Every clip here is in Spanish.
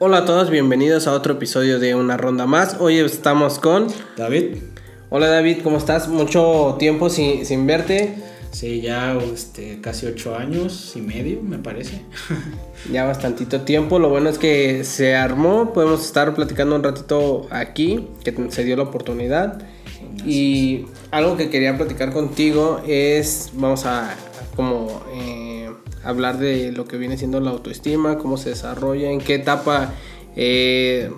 Hola a todos, bienvenidos a otro episodio de Una Ronda Más. Hoy estamos con David. Hola David, ¿cómo estás? Mucho tiempo sin, sin verte. Sí, ya este, casi ocho años y medio, me parece. ya bastantito tiempo. Lo bueno es que se armó. Podemos estar platicando un ratito aquí, que se dio la oportunidad. Y algo que quería platicar contigo es, vamos a como eh, hablar de lo que viene siendo la autoestima, cómo se desarrolla, en qué etapa eh,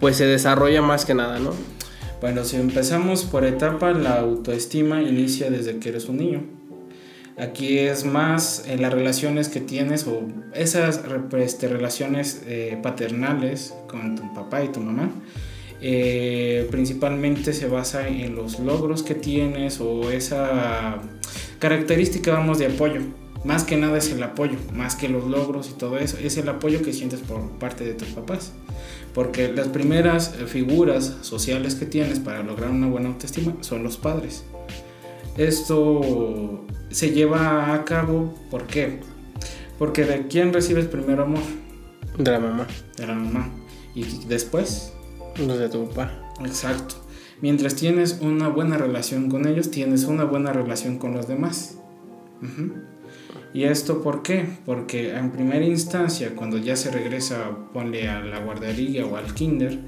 pues se desarrolla más que nada, ¿no? Bueno, si empezamos por etapa, la autoestima inicia desde que eres un niño. Aquí es más en las relaciones que tienes o esas este, relaciones eh, paternales con tu papá y tu mamá. Eh, principalmente se basa en los logros que tienes o esa característica, vamos, de apoyo. Más que nada es el apoyo, más que los logros y todo eso, es el apoyo que sientes por parte de tus papás. Porque las primeras figuras sociales que tienes para lograr una buena autoestima son los padres. Esto se lleva a cabo, ¿por qué? Porque de quién recibes primero amor? De la mamá. De la mamá. Y después de tu papá. Exacto. Mientras tienes una buena relación con ellos, tienes una buena relación con los demás. ¿Y esto por qué? Porque en primera instancia, cuando ya se regresa, ponle a la guardería o al kinder,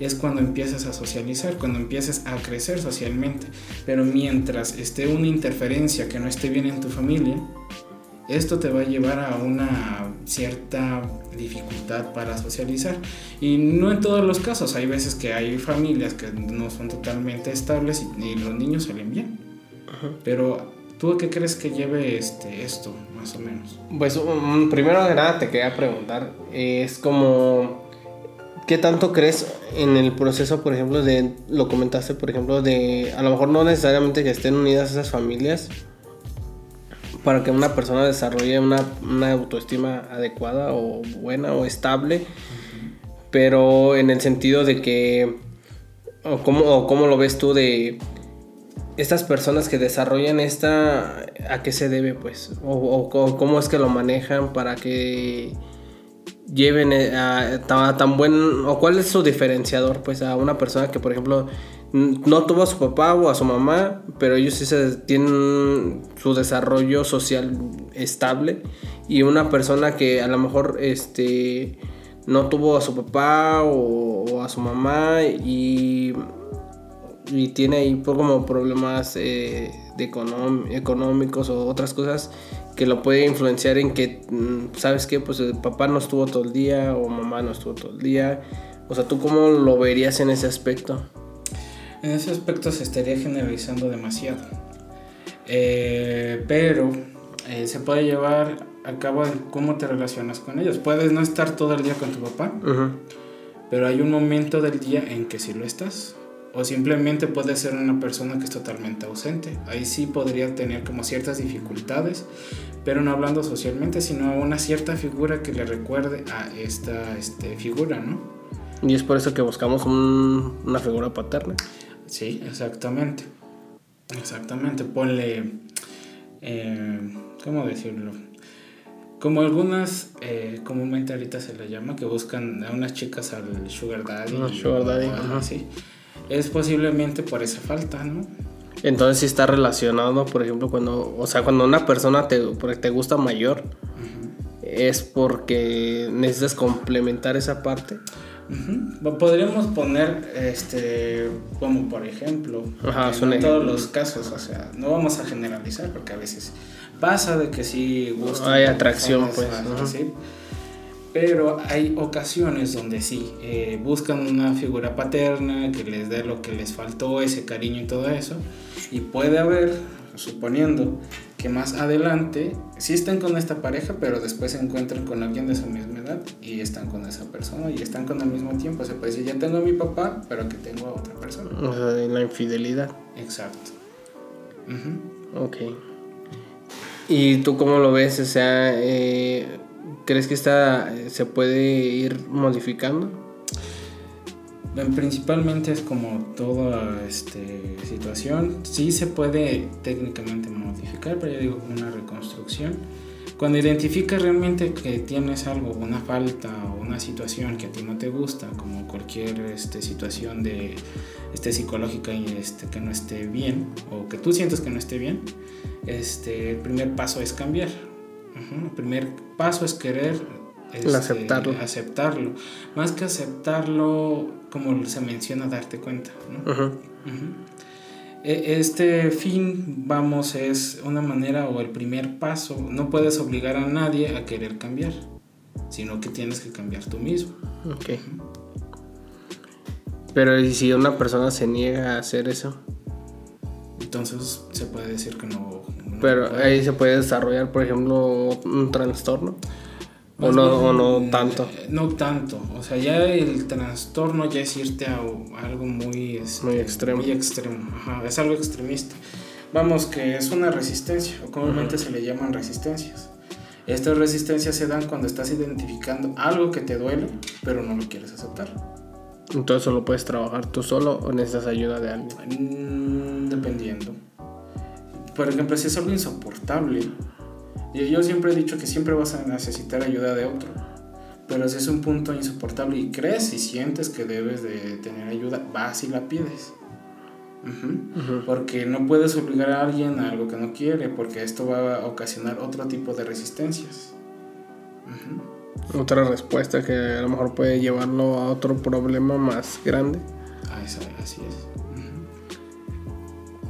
es cuando empiezas a socializar, cuando empiezas a crecer socialmente. Pero mientras esté una interferencia que no esté bien en tu familia, esto te va a llevar a una cierta dificultad para socializar. Y no en todos los casos, hay veces que hay familias que no son totalmente estables y, los niños salen bien. Pero ¿tú qué crees que lleve este, esto, más o menos? Pues primero de nada te quería preguntar, es como... ¿Qué tanto crees en el proceso, por ejemplo, de, lo comentaste, por ejemplo, de, a lo mejor no necesariamente que estén unidas esas familias, para que una persona desarrolle una, autoestima adecuada o buena o estable, pero en el sentido de que, o cómo, lo ves tú de estas personas que desarrollan esta, ¿a qué se debe pues? O, cómo es que lo manejan para que lleven a, a, tan buen, o cuál es su diferenciador pues a una persona que por ejemplo no tuvo a su papá o a su mamá, pero ellos sí tienen su desarrollo social estable. Y una persona que a lo mejor este, no tuvo a su papá o, a su mamá y, y tiene ahí como problemas eh, de económicos o otras cosas que lo puede influenciar en que, mm, ¿sabes qué? Pues el papá no estuvo todo el día o mamá no estuvo todo el día. O sea, ¿tú cómo lo verías en ese aspecto? En ese aspecto se estaría generalizando demasiado. Eh, pero eh, se puede llevar a cabo en cómo te relacionas con ellos. Puedes no estar todo el día con tu papá, pero hay un momento del día en que sí lo estás. O simplemente puede ser una persona que es totalmente ausente. Ahí sí podría tener como ciertas dificultades, pero no hablando socialmente, sino a una cierta figura que le recuerde a esta este, figura, ¿no? Y es por eso que buscamos una figura paterna. Sí, exactamente. Exactamente. Ponle, eh, ¿cómo decirlo? Como algunas, eh, comúnmente ahorita se le llama, que buscan a unas chicas al sugar daddy. Sugar daddy. Sí. Es posiblemente por esa falta, ¿no? Entonces sí está relacionado, por ejemplo, cuando, o sea, cuando una persona te, te gusta mayor, es porque necesitas complementar esa parte. Podríamos poner, este, como por ejemplo, en todos los casos, o sea, no vamos a generalizar porque a veces pasa de que sí gusta. Hay atracción, pues. Pero hay ocasiones donde sí, eh, buscan una figura paterna que les dé lo que les faltó, ese cariño y todo eso. Y puede haber, suponiendo que más adelante sí estén con esta pareja, pero después se encuentran con alguien de su misma edad y están con esa persona y están con el mismo tiempo. Se puede decir, ya tengo a mi papá, pero que tengo a otra persona. O sea, la infidelidad. Exacto. Ok. ¿Y tú cómo lo ves? O sea, eh, ¿crees que esta se puede ir modificando? Principalmente es como toda este, situación. Sí se puede técnicamente modificar, pero yo digo una reconstrucción. Cuando identificas realmente que tienes algo, una falta o una situación que a ti no te gusta, como cualquier este, situación de, este, psicológica y este, que no esté bien, o que tú sientes que no esté bien, este, el primer paso es cambiar. El primer paso es querer este, aceptarlo. aceptarlo. Más que aceptarlo, como se menciona, darte cuenta. E, este fin, vamos, es una manera o el primer paso. No puedes obligar a nadie a querer cambiar, sino que tienes que cambiar tú mismo. Ok. Pero ¿y si una persona se niega a hacer eso? Entonces se puede decir que no. Pero ahí se puede desarrollar, por ejemplo, un trastorno. O no, no, tanto. Eh, no tanto. O sea, ya el trastorno ya es irte a, algo muy, este, muy extremo. Muy extremo. Ajá, es algo extremista. Vamos, que es una resistencia, o comúnmente se le llaman resistencias. Estas resistencias se dan cuando estás identificando algo que te duele, pero no lo quieres aceptar. Entonces, ¿solo puedes trabajar tú solo o necesitas ayuda de alguien? Mm, dependiendo. Por ejemplo, si es algo insoportable, yo siempre he dicho que siempre vas a necesitar ayuda de otro. Pero si es un punto insoportable y crees y sientes que debes de tener ayuda, vas y la pides. Porque no puedes obligar a alguien a algo que no quiere, porque esto va a ocasionar otro tipo de resistencias. Otra respuesta que a lo mejor puede llevarlo a otro problema más grande. Ah, así es.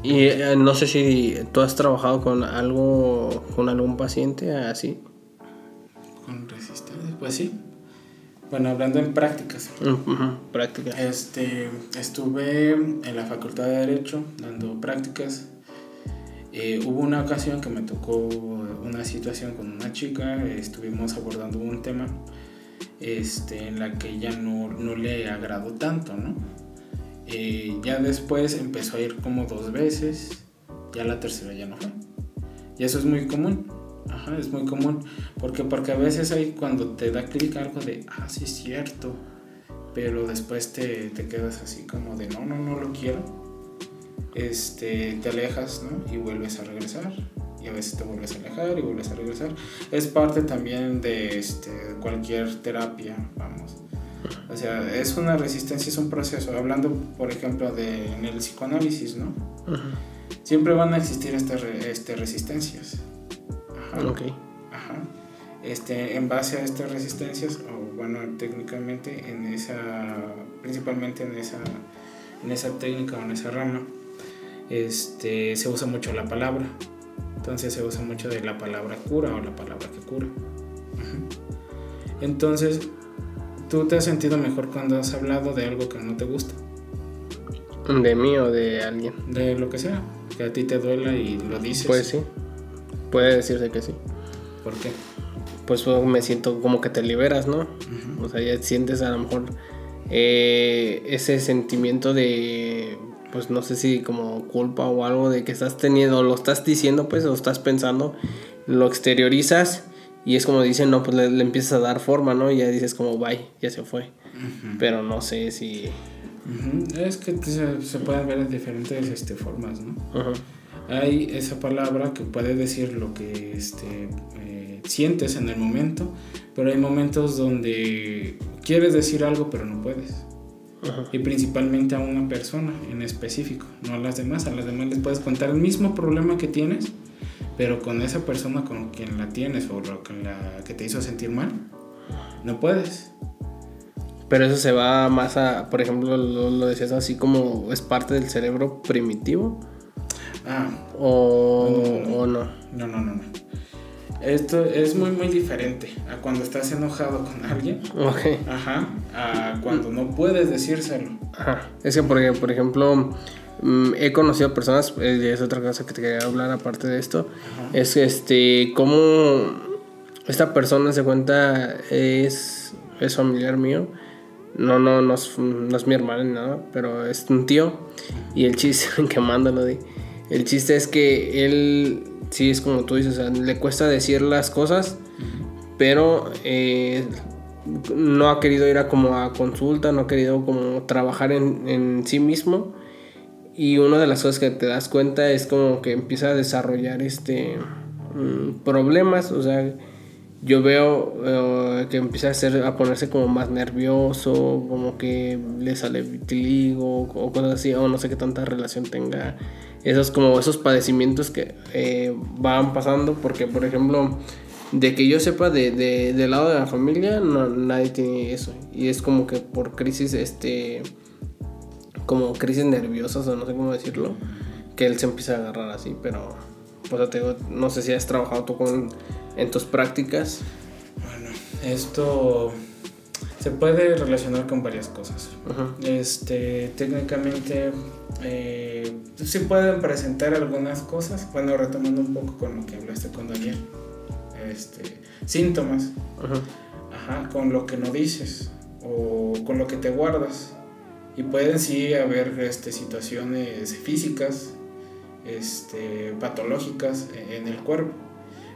Y eh, no sé si tú has trabajado con algo, con algún paciente así. Con resistencia, pues sí. Bueno, hablando en prácticas. prácticas. Este, estuve en la Facultad de Derecho dando prácticas. Eh, hubo una ocasión que me tocó una situación con una chica, estuvimos abordando un tema este, en la que ya no, no le agradó tanto, ¿no? Eh, ya después empezó a ir como dos veces, ya la tercera ya no fue. Y eso es muy común. Ajá, es muy común. Porque, porque a veces hay cuando te da clic algo de, ah, sí es cierto. Pero después te, te, quedas así como de, no, no, no lo quiero. Este, te alejas, ¿no? Y vuelves a regresar. Y a veces te vuelves a alejar y vuelves a regresar. Es parte también de este, cualquier terapia, vamos. O sea, es una resistencia, es un proceso. Hablando, por ejemplo, de en el psicoanálisis, ¿no? Siempre van a existir estas este, resistencias. Ajá. Ok. Ajá. Este, en base a estas resistencias, o bueno, técnicamente en esa, principalmente en esa, en esa técnica o en esa rama, este, se usa mucho la palabra. Entonces se usa mucho de la palabra cura o la palabra que cura. Entonces, ¿Tú te has sentido mejor cuando has hablado de algo que no te gusta? ¿De mí o de alguien? De lo que sea. Que a ti te duela y lo dices. Pues sí. Puede decirse que sí. ¿Por qué? Pues, pues me siento como que te liberas, ¿no? O sea, ya sientes a lo mejor eh, ese sentimiento de, pues no sé si como culpa o algo de que estás teniendo, lo estás diciendo, pues, o estás pensando, lo exteriorizas y es como dicen, no, pues le, empiezas a dar forma, ¿no? Y ya dices como, bye, ya se fue. Pero no sé si... Es que se, pueden ver en diferentes este, formas, ¿no? Hay esa palabra que puede decir lo que este, eh, sientes en el momento, pero hay momentos donde quieres decir algo pero no puedes. Y principalmente a una persona en específico, no a las demás. A las demás les puedes contar el mismo problema que tienes, pero con esa persona con quien la tienes o con la que te hizo sentir mal, no puedes. Pero eso se va más a, por ejemplo, lo, decías así como es parte del cerebro primitivo. Ah. O no. No, no, no, no. Esto es muy, muy diferente a cuando estás enojado con alguien. Ok. Ajá. A cuando no puedes decírselo. Ajá. Es que, porque, por ejemplo, Mm, he conocido personas, eh, es otra cosa que te quería hablar aparte de esto, es este, cómo esta persona se cuenta es, es familiar mío, no, no, no es, no es mi hermano ni nada, pero es un tío. Y el chiste, que lo de, el chiste es que él, sí es como tú dices, le cuesta decir las cosas, pero eh, no ha querido ir a como a consulta, no ha querido como trabajar en, en sí mismo y una de las cosas que te das cuenta es como que empieza a desarrollar este mm, problemas, o sea, yo veo eh, que empieza a, hacer, a ponerse como más nervioso, como que le sale vitiligo o cosas así, o no sé qué tanta relación tenga esos como esos padecimientos que eh, van pasando, porque por ejemplo, de que yo sepa de, de, del lado de la familia, no, nadie tiene eso, y es como que por crisis, este, como crisis nerviosas o no sé cómo decirlo, que él se empieza a agarrar así, pero pues te digo, no sé si has trabajado tú con, en tus prácticas. Bueno, esto se puede relacionar con varias cosas. Este, técnicamente eh, se pueden presentar algunas cosas. Bueno, retomando un poco con lo que hablaste con Daniel. Este, síntomas. Ajá, con lo que no dices o con lo que te guardas. Y pueden sí haber este, situaciones físicas, este, patológicas en el cuerpo.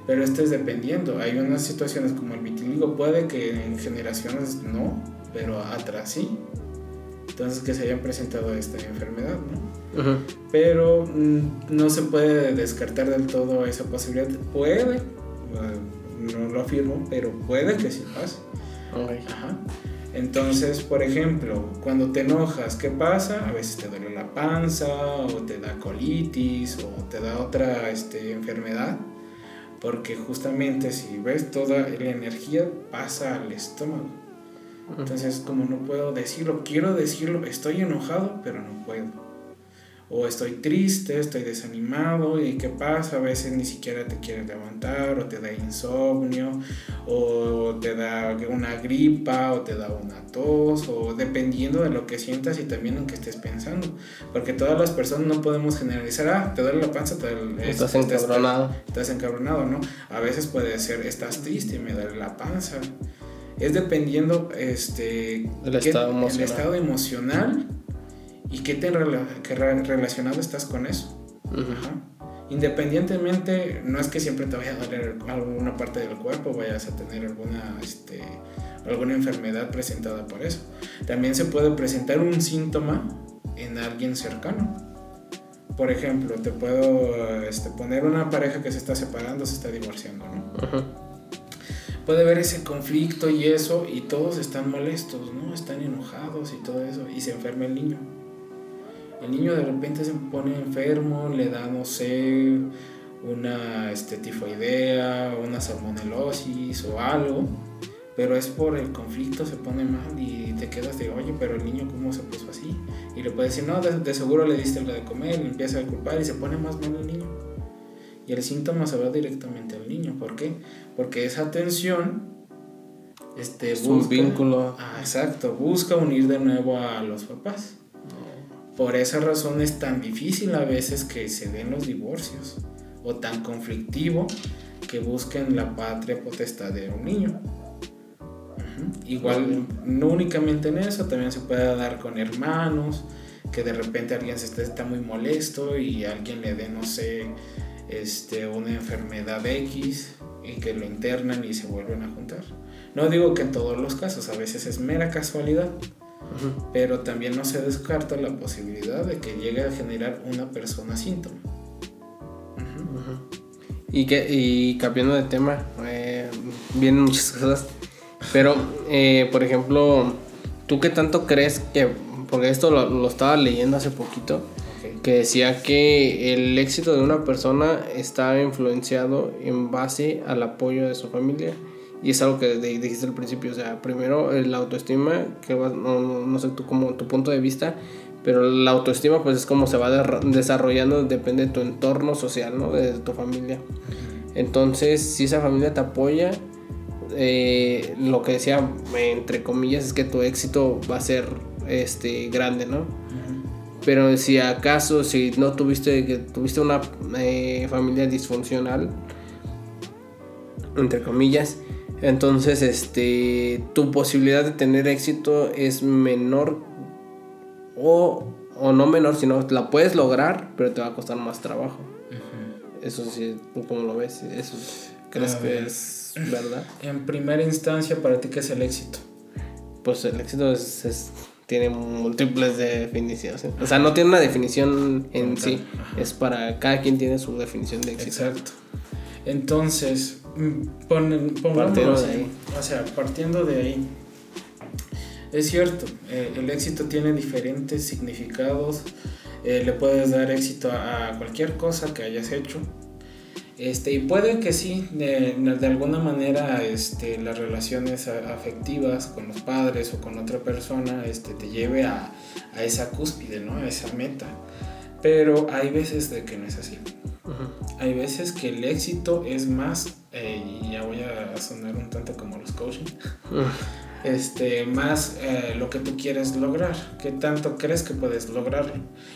Pero esto es dependiendo. Hay unas situaciones como el vitiligo, puede que en generaciones no, pero atrás sí. Entonces que se hayan presentado esta enfermedad, ¿no? Pero mm, no se puede descartar del todo esa posibilidad. Puede, no lo afirmo, pero puede que sí pase. Ajá. Entonces, por ejemplo, cuando te enojas, ¿qué pasa? A veces te duele la panza, o te da colitis, o te da otra este, enfermedad. Porque justamente si ves toda la energía pasa al estómago. Entonces, como no puedo decirlo, quiero decirlo, estoy enojado, pero no puedo o estoy triste, estoy desanimado y qué pasa, a veces ni siquiera te quieres levantar o te da insomnio o te da una gripa o te da una tos o dependiendo de lo que sientas y también en qué estés pensando, porque todas las personas no podemos generalizar, ah, te duele la panza, te duele, estás encabronado. Estás, encabronado, ¿no? A veces puede ser, estás triste y me duele la panza. Es dependiendo este, el, estado, emocional. el estado emocional ¿Y qué tan relacionado estás con eso? Independientemente, no es que siempre te vaya a doler alguna parte del cuerpo, vayas a tener alguna, este, alguna enfermedad presentada por eso. También se puede presentar un síntoma en alguien cercano. Por ejemplo, te puedo este, poner una pareja que se está separando, se está divorciando, ¿no? Puede haber ese conflicto y eso, y todos están molestos, ¿no? Están enojados y todo eso, y se enferma el niño el niño de repente se pone enfermo, le da, no sé, una este, tifoidea, una salmonelosis o algo, pero es por el conflicto, se pone mal y te quedas de, oye, pero el niño cómo se puso así. Y le puedes decir, no, de, seguro le diste algo de comer, y empieza a culpar y se pone más mal el niño. Y el síntoma se va directamente al niño. ¿Por qué? Porque esa tensión este, busca, un vínculo. Ah, exacto, busca unir de nuevo a los papás. Por esa razón es tan difícil a veces que se den los divorcios o tan conflictivo que busquen la patria potestad de un niño. Igual, no únicamente en eso, también se puede dar con hermanos, que de repente alguien se está, está muy molesto y alguien le dé, no sé, este, una enfermedad X y que lo internan y se vuelven a juntar. No digo que en todos los casos, a veces es mera casualidad, pero también no se descarta la posibilidad de que llegue a generar una persona síntoma. Y, que, y cambiando de tema, eh, vienen muchas cosas, pero eh, por ejemplo, ¿tú qué tanto crees que, porque esto lo, estaba leyendo hace poquito, que decía que el éxito de una persona está influenciado en base al apoyo de su familia? Y es algo que dijiste al principio, o sea, primero la autoestima, que no, no, sé tú como tu punto de vista, pero la autoestima pues es como se va desarrollando, depende de tu entorno social, ¿no? De tu familia. Entonces, si esa familia te apoya, eh, lo que decía, entre comillas, es que tu éxito va a ser este, grande, ¿no? Pero si acaso, si no tuviste, que tuviste una eh, familia disfuncional, entre comillas, entonces, este, tu posibilidad de tener éxito es menor o, no menor, sino la puedes lograr, pero te va a costar más trabajo. Eso sí, ¿tú cómo lo ves? ¿Eso crees que es verdad? En primera instancia, ¿para ti qué es el éxito? Pues el éxito es, tiene múltiples definiciones. O sea, no tiene una definición en sí. Es para cada quien tiene su definición de éxito. Exacto. Entonces, mm, de ahí. o sea, partiendo de ahí, es cierto, eh, el éxito tiene diferentes significados, eh, le puedes dar éxito a, a cualquier cosa que hayas hecho, este, y puede que sí, de, de, alguna manera este, las relaciones afectivas con los padres o con otra persona este, te lleve a, a esa cúspide, ¿no? a esa meta. Pero hay veces de que no es así. Uh-huh. Hay veces que el éxito es más, eh, y ya voy a sonar un tanto como los coaching, uh-huh este, más eh, lo que tú quieres lograr, qué tanto crees que puedes lograrlo.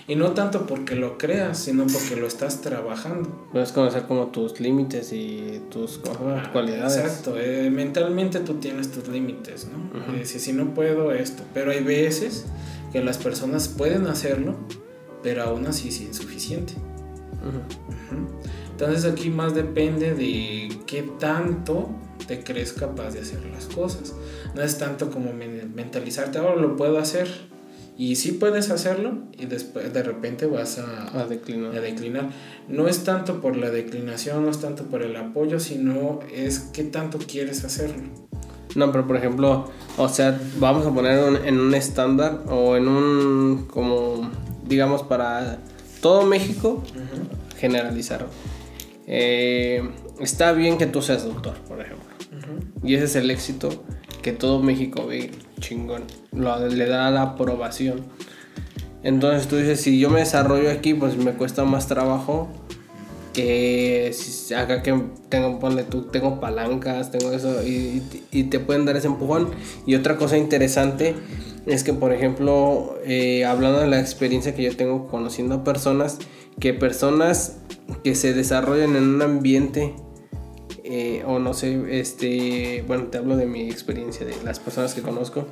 Y no tanto porque lo creas, sino porque lo estás trabajando. Puedes conocer como tus límites y tus ah, cualidades. Exacto, eh, mentalmente tú tienes tus límites, ¿no? Uh -huh. si no puedo esto, pero hay veces que las personas pueden hacerlo, pero aún así es insuficiente. Uh -huh. Entonces aquí más depende de qué tanto te crees capaz de hacer las cosas. No es tanto como mentalizarte, ahora lo puedo hacer. Y sí puedes hacerlo y después de repente vas a, a, declinar. a declinar. No es tanto por la declinación, no es tanto por el apoyo, sino es qué tanto quieres hacerlo. No, pero por ejemplo, o sea, vamos a poner un, en un estándar o en un, como, digamos, para todo México, uh -huh. Generalizar. Eh, está bien que tú seas doctor, por ejemplo. Uh -huh. Y ese es el éxito que todo México ve chingón. Lo, le da la aprobación. Entonces tú dices, si yo me desarrollo aquí, pues me cuesta más trabajo que si acá que tengo, ponle tú, tengo palancas, tengo eso, y, y, te pueden dar ese empujón. Y otra cosa interesante es que, por ejemplo, eh, hablando de la experiencia que yo tengo conociendo personas, que personas que se desarrollan en un ambiente eh, o no sé, este, bueno, te hablo de mi experiencia, de las personas que conozco.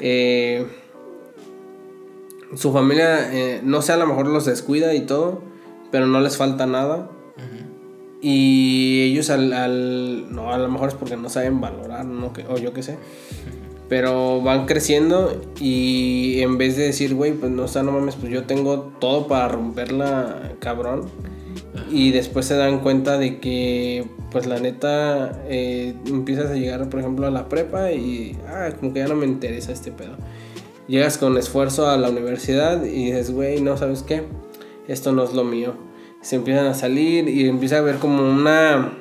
Eh, su familia, eh, no sé, a lo mejor los descuida y todo, pero no les falta nada. Y ellos al, al, no, a lo mejor es porque no saben valorar, no, o yo qué sé. Pero van creciendo y en vez de decir, güey, pues no, o sea, no mames, pues yo tengo todo para romperla, cabrón. Y después se dan cuenta de que pues la neta eh, empiezas a llegar por ejemplo a la prepa y ah, como que ya no me interesa este pedo. Llegas con esfuerzo a la universidad y dices güey no sabes qué esto no es lo mío. Se empiezan a salir y empieza a ver como una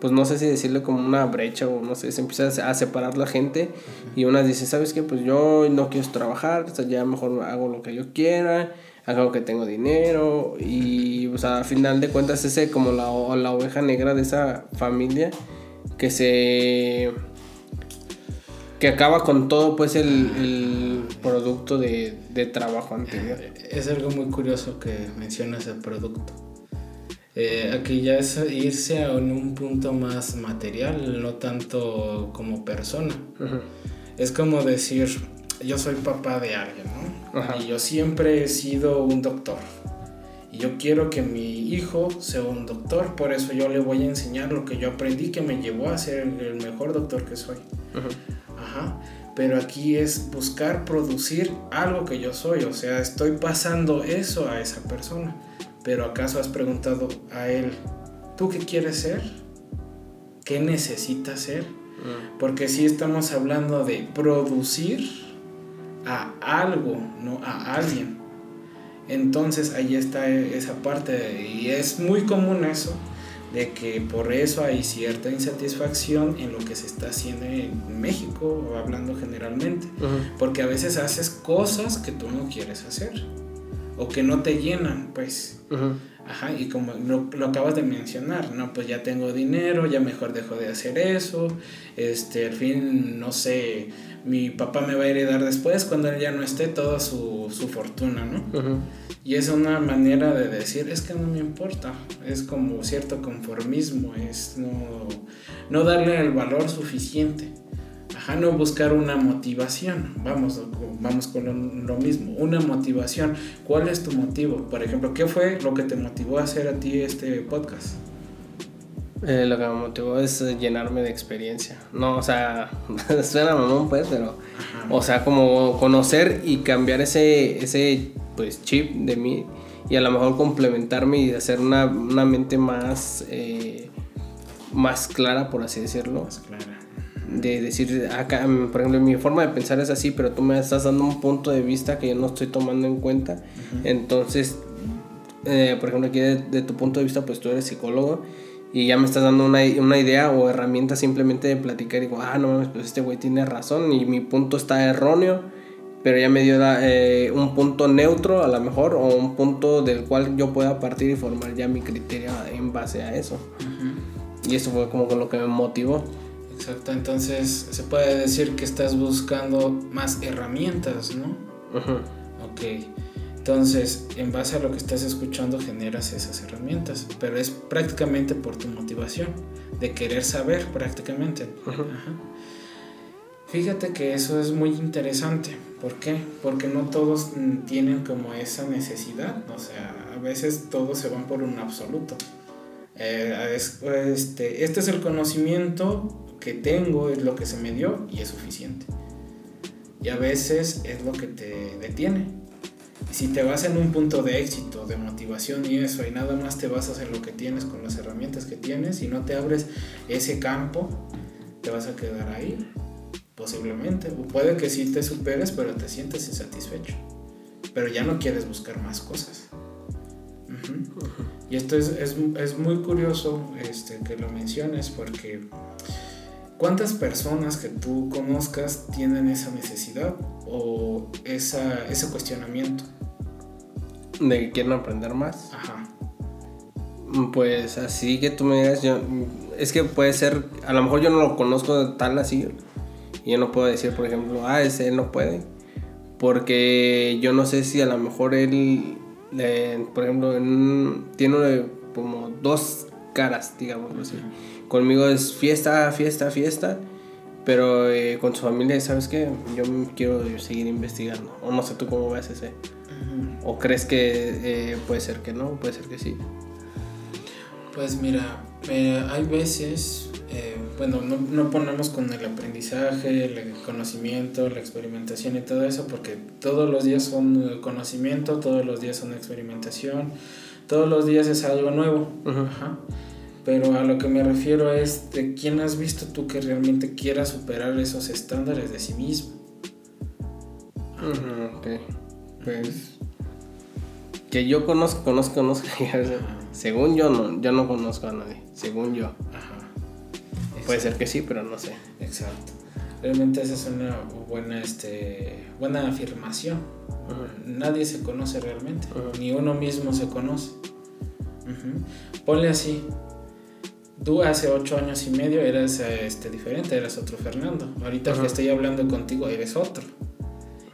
pues no sé si decirle como una brecha o no sé, se empieza a separar la gente y unas dicen, ¿sabes qué? Pues yo no quiero trabajar, o sea, ya mejor hago lo que yo quiera hago que tengo dinero y o sea, a final de cuentas ese como la, la oveja negra de esa familia que se que acaba con todo pues el, el producto de, de, trabajo anterior. Es algo muy curioso que mencionas el producto. Eh, aquí ya es irse a un punto más material, no tanto como persona. Uh -huh. Es como decir, yo soy papá de alguien, ¿no? Y yo siempre he sido un doctor. Y yo quiero que mi hijo sea un doctor, por eso yo le voy a enseñar lo que yo aprendí que me llevó a ser el mejor doctor que soy. Ajá. Ajá. Pero aquí es buscar producir algo que yo soy, o sea, estoy pasando eso a esa persona. Pero acaso has preguntado a él, ¿tú qué quieres ser? ¿Qué necesitas ser? Mm. Porque si estamos hablando de producir, a algo, no a alguien. Entonces ahí está esa parte y es muy común eso, de que por eso hay cierta insatisfacción en lo que se está haciendo en México, hablando generalmente, uh -huh. porque a veces haces cosas que tú no quieres hacer o que no te llenan, pues. Uh -huh. Ajá, y como lo, lo, acabas de mencionar, no, pues ya tengo dinero, ya mejor dejo de hacer eso, este, al fin, no sé, mi papá me va a heredar después cuando él ya no esté toda su, su fortuna, ¿no? Uh -huh. Y es una manera de decir, es que no me importa, es como cierto conformismo, es no, no darle el valor suficiente. Ajá, no buscar una motivación. Vamos, vamos con lo, mismo, una motivación. ¿Cuál es tu motivo? Por ejemplo, ¿qué fue lo que te motivó a hacer a ti este podcast? Eh, lo que me motivó es llenarme de experiencia. No, o sea, suena mamón pues, pero... Ajá. O sea, como conocer y cambiar ese, ese pues, chip de mí y a lo mejor complementarme y hacer una, una mente más... Eh, más clara, por así decirlo. Más clara. De decir, acá, mm, por ejemplo, mi forma de pensar es así, pero tú me estás dando un punto de vista que yo no estoy tomando en cuenta. Entonces, eh, por ejemplo, aquí de, de, tu punto de vista, pues tú eres psicólogo y ya me estás dando una, una idea o herramienta simplemente de platicar y digo, ah, no mames, pues este güey tiene razón y mi punto está erróneo, pero ya me dio eh, un punto neutro a lo mejor o un punto del cual yo pueda partir y formar ya mi criterio en base a eso. Y eso fue como con lo que me motivó. Exacto, entonces se puede decir que estás buscando más herramientas, ¿no? Ok. Entonces, en base a lo que estás escuchando, generas esas herramientas, pero es prácticamente por tu motivación, de querer saber prácticamente. Fíjate que eso es muy interesante. ¿Por qué? Porque no todos tienen como esa necesidad. O sea, a veces todos se van por un absoluto. Eh, este, este es el conocimiento que tengo, es lo que se me dio y es suficiente. Y a veces es lo que te detiene si te vas en un punto de éxito, de motivación y eso, y nada más te basas en lo que tienes con las herramientas que tienes y no te abres ese campo, te vas a quedar ahí, posiblemente. O puede que sí te superes, pero te sientes insatisfecho. Pero ya no quieres buscar más cosas. Y esto es, es, es, muy curioso este, que lo menciones porque ¿cuántas personas que tú conozcas tienen esa necesidad o esa, ese cuestionamiento? de que quieren aprender más. Ajá. Pues así que tú me digas, yo, es que puede ser, a lo mejor yo no lo conozco tal así, y yo no puedo decir, por ejemplo, ah, ese no puede, porque yo no sé si a lo mejor él, por ejemplo, tiene como dos caras, digamos así. Conmigo es fiesta, fiesta, fiesta, pero eh, con su familia, ¿sabes qué? Yo quiero seguir investigando, o no sé tú cómo ves ese. ¿O crees que eh, puede ser que no? Puede ser que sí. Pues mira, eh, hay veces, eh, bueno, no, no, ponemos con el aprendizaje, el conocimiento, la experimentación y todo eso, porque todos los días son conocimiento, todos los días son experimentación, todos los días es algo nuevo. Pero a lo que me refiero es de quién has visto tú que realmente quiera superar esos estándares de sí mismo. ok. Pues que yo conozco, conozco, conozco. según yo no, yo no conozco a nadie. Según yo. Ajá. Puede ser que sí, pero no sé. Exacto. Realmente esa es una buena, este, buena afirmación. Nadie se conoce realmente, ni uno mismo se conoce. Ponle así. Tú hace ocho años y medio eras este, diferente, eras otro Fernando. Ahorita que estoy hablando contigo, eres otro.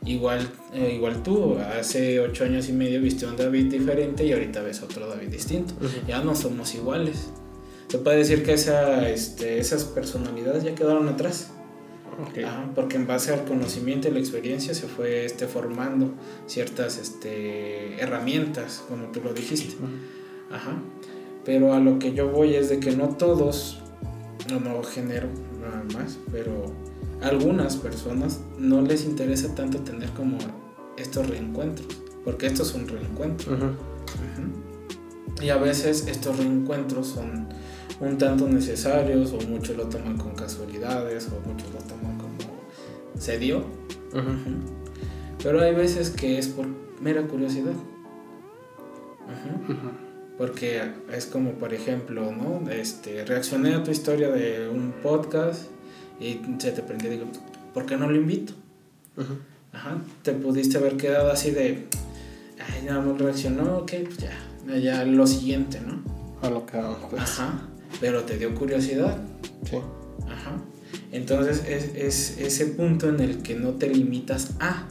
Igual, eh, igual tú, hace ocho años y medio viste un David diferente y ahorita ves otro David distinto. Ya no somos iguales. Se puede decir que esa, este, esas personalidades ya quedaron atrás. porque en base al conocimiento y la experiencia se fue este, formando ciertas este, herramientas, como tú lo dijiste. Ajá. Pero a lo que yo voy es de que no todos, no, no genero nada más, pero algunas personas no les interesa tanto tener como estos reencuentros, porque estos son reencuentros. Y a veces estos reencuentros son un tanto necesarios o muchos lo toman con casualidades o muchos lo toman como se dio. Pero hay veces que es por mera curiosidad. Porque es como, por ejemplo, ¿no? Este, reaccioné a tu historia de un podcast y se te prendió, digo, ¿por qué no lo invito? Ajá. Te pudiste haber quedado así de, ay, nada más reaccionó, ok, pues ya, ya lo siguiente, ¿no? A lo que pues. Ajá. Pero te dio curiosidad. Sí. Ajá. Entonces es, es ese punto en el que no te limitas a.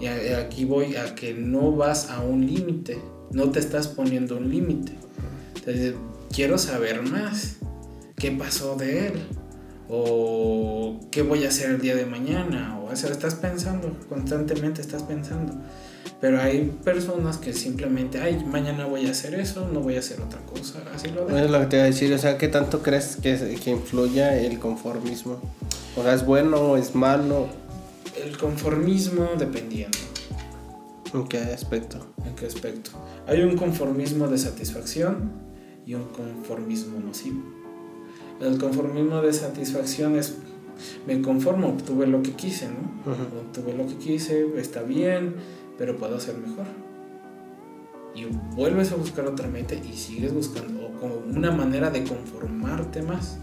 Y aquí voy a que no vas a un límite, no te estás poniendo un límite. Entonces, quiero saber más. ¿Qué pasó de él? o qué voy a hacer el día de mañana, o sea, estás pensando, constantemente estás pensando. Pero hay personas que simplemente, ay, mañana voy a hacer eso, no voy a hacer otra cosa, así lo Es lo que te iba a decir, o sea, ¿qué tanto crees que, que influya el conformismo? O sea, ¿es bueno o es malo? El conformismo dependiendo. ¿En qué aspecto? ¿En qué aspecto? Hay un conformismo de satisfacción y un conformismo nocivo. El conformismo de satisfacción es, me conformo, obtuve lo que quise, ¿no? Obtuve lo que quise, está bien, pero puedo hacer mejor. Y vuelves a buscar otra meta y sigues buscando, o como una manera de conformarte más.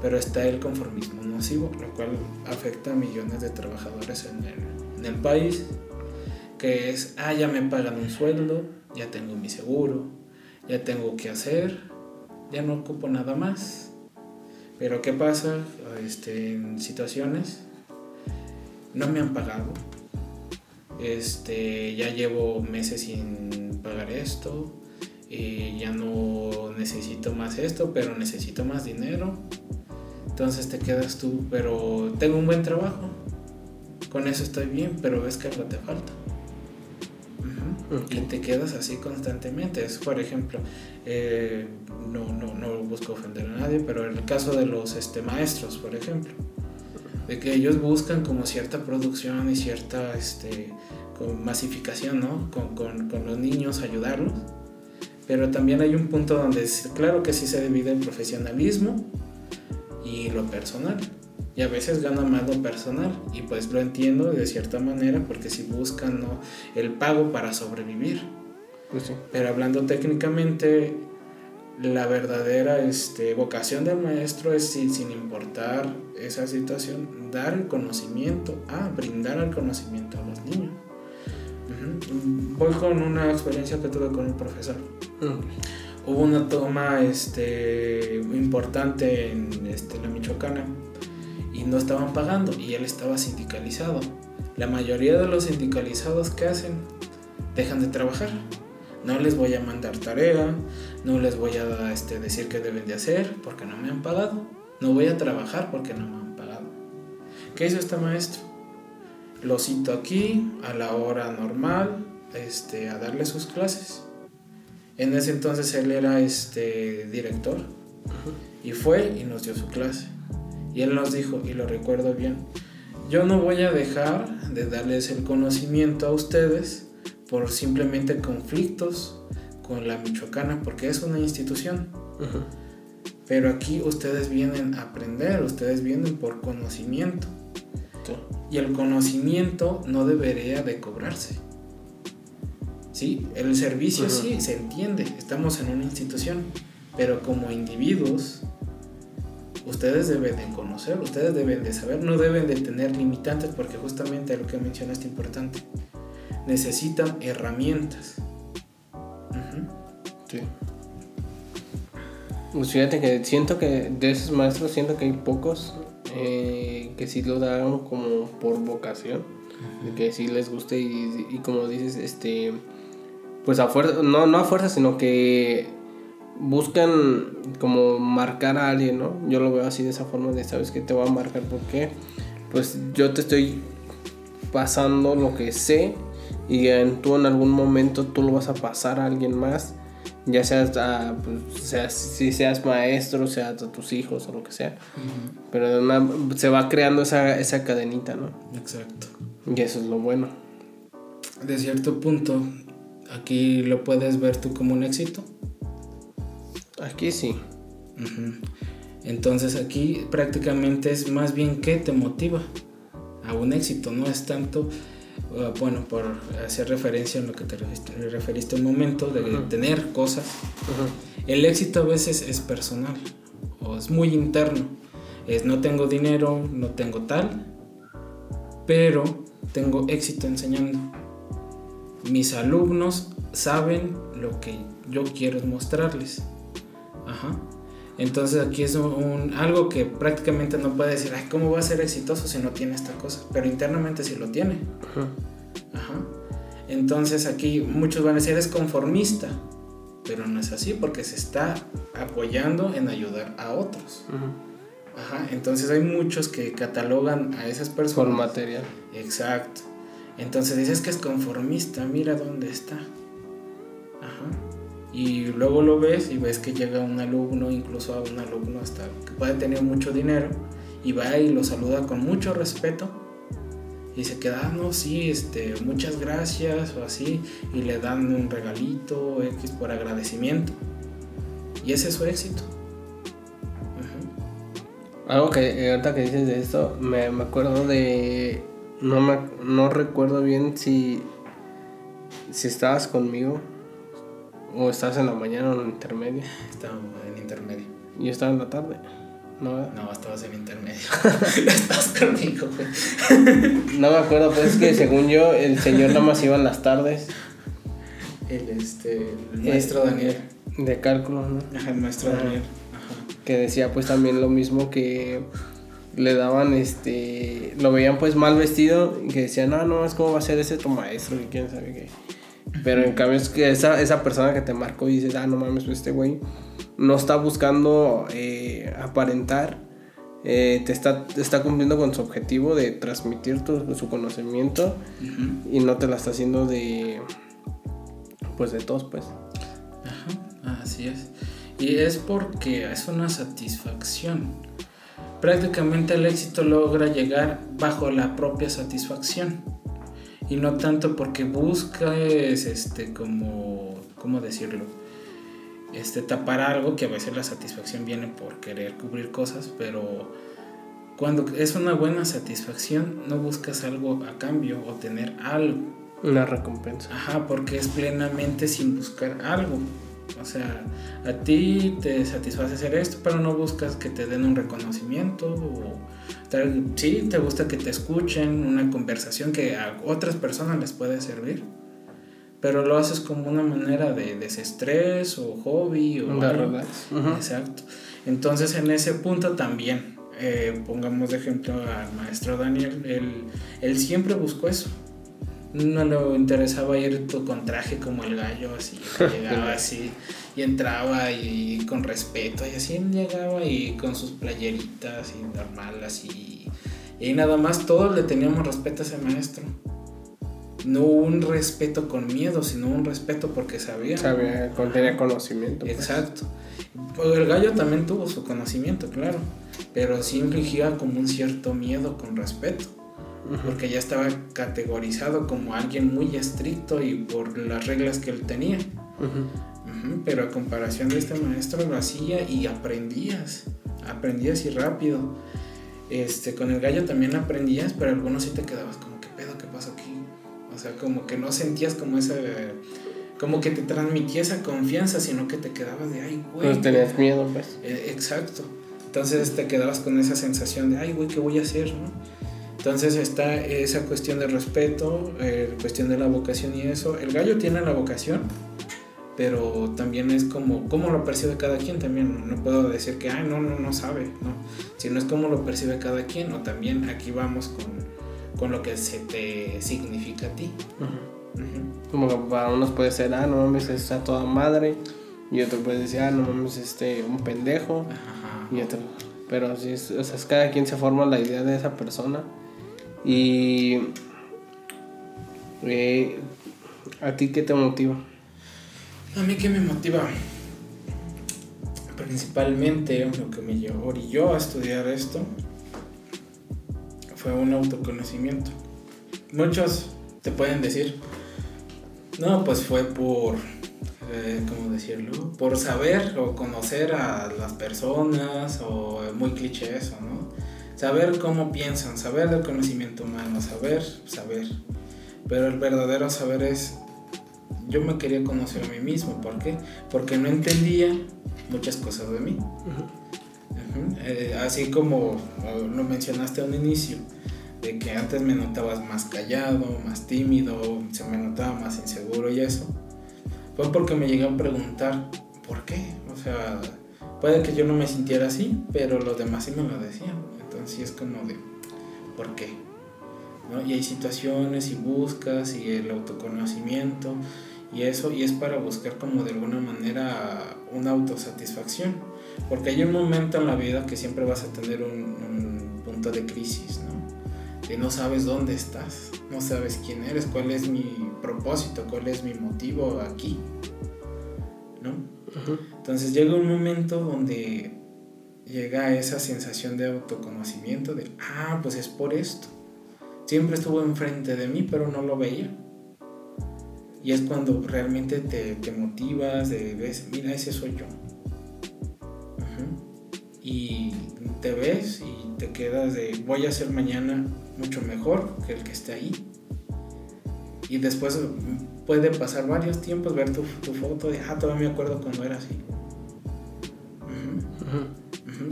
Pero está el conformismo nocivo, lo cual afecta a millones de trabajadores en el, en el país, que es, ah, ya me pagan un sueldo, ya tengo mi seguro, ya tengo que hacer, ya no ocupo nada más. Pero ¿qué pasa este, en situaciones? No me han pagado. Este, ya llevo meses sin pagar esto. Y ya no necesito más esto, pero necesito más dinero. Entonces te quedas tú, pero tengo un buen trabajo. Con eso estoy bien, pero ves que algo te falta. Y te quedas así constantemente. Es, por ejemplo, eh, no, no, no busco ofender a nadie, pero en el caso de los este, maestros, por ejemplo, de que ellos buscan como cierta producción y cierta este, masificación, ¿no? Con, con los niños, ayudarlos. Pero también hay un punto donde, claro que sí se divide el profesionalismo y lo personal y a veces gana más lo personal y pues lo entiendo de cierta manera porque si buscan ¿no? el pago para sobrevivir. Pues Pero hablando técnicamente, la verdadera este, vocación del maestro es sin, sin importar esa situación, dar el conocimiento, ah, brindar el conocimiento a los niños. Voy con una experiencia que tuve con un profesor. Hubo una toma este, importante en este, la Michoacana y no estaban pagando y él estaba sindicalizado. La mayoría de los sindicalizados que hacen dejan de trabajar. No les voy a mandar tarea, no les voy a este, decir qué deben de hacer porque no me han pagado. No voy a trabajar porque no me han pagado. ¿Qué hizo este maestro? Lo cito aquí a la hora normal este, a darle sus clases. En ese entonces él era este, director y fue y nos dio su clase. Y él nos dijo, y lo recuerdo bien, yo no voy a dejar de darles el conocimiento a ustedes por simplemente conflictos con la Michoacana, porque es una institución. Pero aquí ustedes vienen a aprender, ustedes vienen por conocimiento. Y el conocimiento no debería de cobrarse. Sí, el servicio sí, se entiende, estamos en una institución, pero como individuos ustedes deben de conocer, ustedes deben de saber, no deben de tener limitantes porque justamente lo que mencionaste importante, necesitan herramientas. Sí. Pues fíjate que siento que de esos maestros siento que hay pocos eh, que sí lo dan como por vocación, que sí les guste y, y, como dices, este, pues a fuerza, no, no a fuerza, sino que buscan como marcar a alguien, ¿no? Yo lo veo así de esa forma de, ¿sabes qué te voy a marcar? Porque pues yo te estoy pasando lo que sé y en, tú en algún momento tú lo vas a pasar a alguien más, ya seas, a, pues, seas si seas maestro, sea a tus hijos o lo que sea, pero se va creando esa, esa cadenita, ¿no? Exacto. Y eso es lo bueno. De cierto punto, aquí lo puedes ver tú como un éxito Aquí sí. Entonces aquí prácticamente es más bien qué te motiva a un éxito, no es tanto, uh, bueno, por hacer referencia en lo que te referiste, un momento, de tener cosas. El éxito a veces es personal o es muy interno. Es no tengo dinero, no tengo tal, pero tengo éxito enseñando. Mis alumnos saben lo que yo quiero mostrarles. Ajá. Entonces aquí es un, algo que prácticamente no puede decir, Ay, ¿cómo va a ser exitoso si no tiene esta cosa? Pero internamente sí lo tiene. Ajá. Entonces aquí muchos van a decir, es conformista, pero no es así porque se está apoyando en ayudar a otros. Ajá. Entonces hay muchos que catalogan a esas personas. Por material. Exacto. Entonces dices que es conformista, mira dónde está y luego lo ves y ves que llega un alumno, incluso a un alumno hasta que puede tener mucho dinero, y va y lo saluda con mucho respeto y se queda, ah, no, sí, este, muchas gracias o así, y le dan un regalito X por agradecimiento. Y ese es su éxito. Algo que eh, ahorita que dices de esto, me, me acuerdo de. No, me, no recuerdo bien si. Si estabas conmigo. O estabas en la mañana o en el intermedio. Estaba en intermedio. Yo estaba en la tarde. No, ¿verdad? No, estabas en intermedio. estabas conmigo, güey. No me acuerdo, pues es que según yo, el señor nada más iba en las tardes. El, este, el maestro Eh, Daniel. De cálculo, ¿no? Ajá, el maestro Ajá. Daniel. Ajá. que decía pues también lo mismo que le daban este lo veían pues mal vestido y que decían no no es como va a ser ese tu maestro y quién sabe qué pero en cambio es que esa, esa persona que te marcó y dices ah no mames pues este güey no está buscando eh, aparentar eh, te está, te está cumpliendo con su objetivo de transmitir tu- su conocimiento y no te la está haciendo de pues de todos pues Ajá, así es. Y es porque es una satisfacción. Prácticamente el éxito logra llegar bajo la propia satisfacción. Y no tanto porque busques este como ¿cómo decirlo? Este tapar algo que a veces la satisfacción viene por querer cubrir cosas, pero cuando es una buena satisfacción no buscas algo a cambio o tener algo. una recompensa Ajá, porque es plenamente sin buscar algo. O sea, a ti te satisface hacer esto, pero no buscas que te den un reconocimiento. O tal- sí, te gusta que te escuchen, una conversación que a otras personas les puede servir. Pero lo haces como una manera de desestrés o hobby o algo. Ujú. Exacto. Entonces en ese punto también, eh, pongamos de ejemplo al maestro Daniel, él, él siempre buscó eso. No le interesaba ir con traje como el gallo, así, que llegaba así y entraba y con respeto y así llegaba y con sus playeritas y normal así. Y nada más todos le teníamos respeto a ese maestro. No un respeto con miedo, sino un respeto porque sabía. sabía tenía conocimiento pues. Exacto. Pues el gallo también tuvo su conocimiento, claro, pero sí infligía como un cierto miedo con respeto, porque ya estaba categorizado como alguien muy estricto y por las reglas que él tenía. Ujú. Ujú, Pero a comparación de este maestro lo hacía y aprendías, aprendías y rápido. Este, con el gallo también aprendías, pero algunos sí te quedabas como, ¿qué pedo? ¿Qué pasó aquí? O sea, como que no sentías como esa, como que te transmitía esa confianza, sino que te quedabas de, ay, güey. Pues tenías miedo, pues. Eh, Exacto. Entonces te quedabas con esa sensación de, ay, güey, ¿qué voy a hacer? ¿no? Entonces está esa cuestión de respeto, eh, cuestión de la vocación y eso. El gallo tiene la vocación, pero también es como, cómo lo percibe cada quien también. No puedo decir que, ay, no, no, no sabe, ¿no? Sino es cómo lo percibe cada quien, o también aquí vamos con, con lo que se te significa a ti. Ujú. Como que para unos puede ser, ah, no mames, está toda madre. Y otro puede decir, ah, no mames, este, un pendejo. Ajá. Y otro. Pero sí, es, o sea, es cada quien se forma la idea de esa persona. Y. eh, ¿A ti qué te motiva? A mí que me motiva principalmente lo que me llevó- a estudiar esto fue un autoconocimiento. Muchos te pueden decir, no, pues fue por, eh, ¿cómo decirlo? Por saber o conocer a las personas o muy cliché eso, ¿no? Saber cómo piensan, saber del conocimiento humano, saber, saber. Pero el verdadero saber es yo me quería conocer a mí mismo. ¿Por qué? Porque no entendía muchas cosas de mí. Eh, así como eh, lo mencionaste a un inicio, de que antes me notabas más callado, más tímido, se me notaba más inseguro y eso. Fue porque me llegué a preguntar, ¿por qué? O sea, puede que yo no me sintiera así, pero los demás sí me lo decían. Entonces es como de, ¿por qué? ¿no? Y hay situaciones y buscas y el autoconocimiento y eso, y es para buscar como de alguna manera una autosatisfacción. Porque hay un momento en la vida que siempre vas a tener un, un punto de crisis, ¿no? De no sabes dónde estás, no sabes quién eres, cuál es mi propósito, cuál es mi motivo aquí, ¿no? Entonces llega un momento donde llega esa sensación de autoconocimiento de, ah, pues es por esto. Siempre estuvo enfrente de mí, pero no lo veía. Y es cuando realmente te, te motivas, de, ves, mira, ese soy yo. Y te ves y te quedas de voy a ser mañana mucho mejor que el que esté ahí. Y después puede pasar varios tiempos, ver tu, foto de, ah, todavía me acuerdo cuando era así.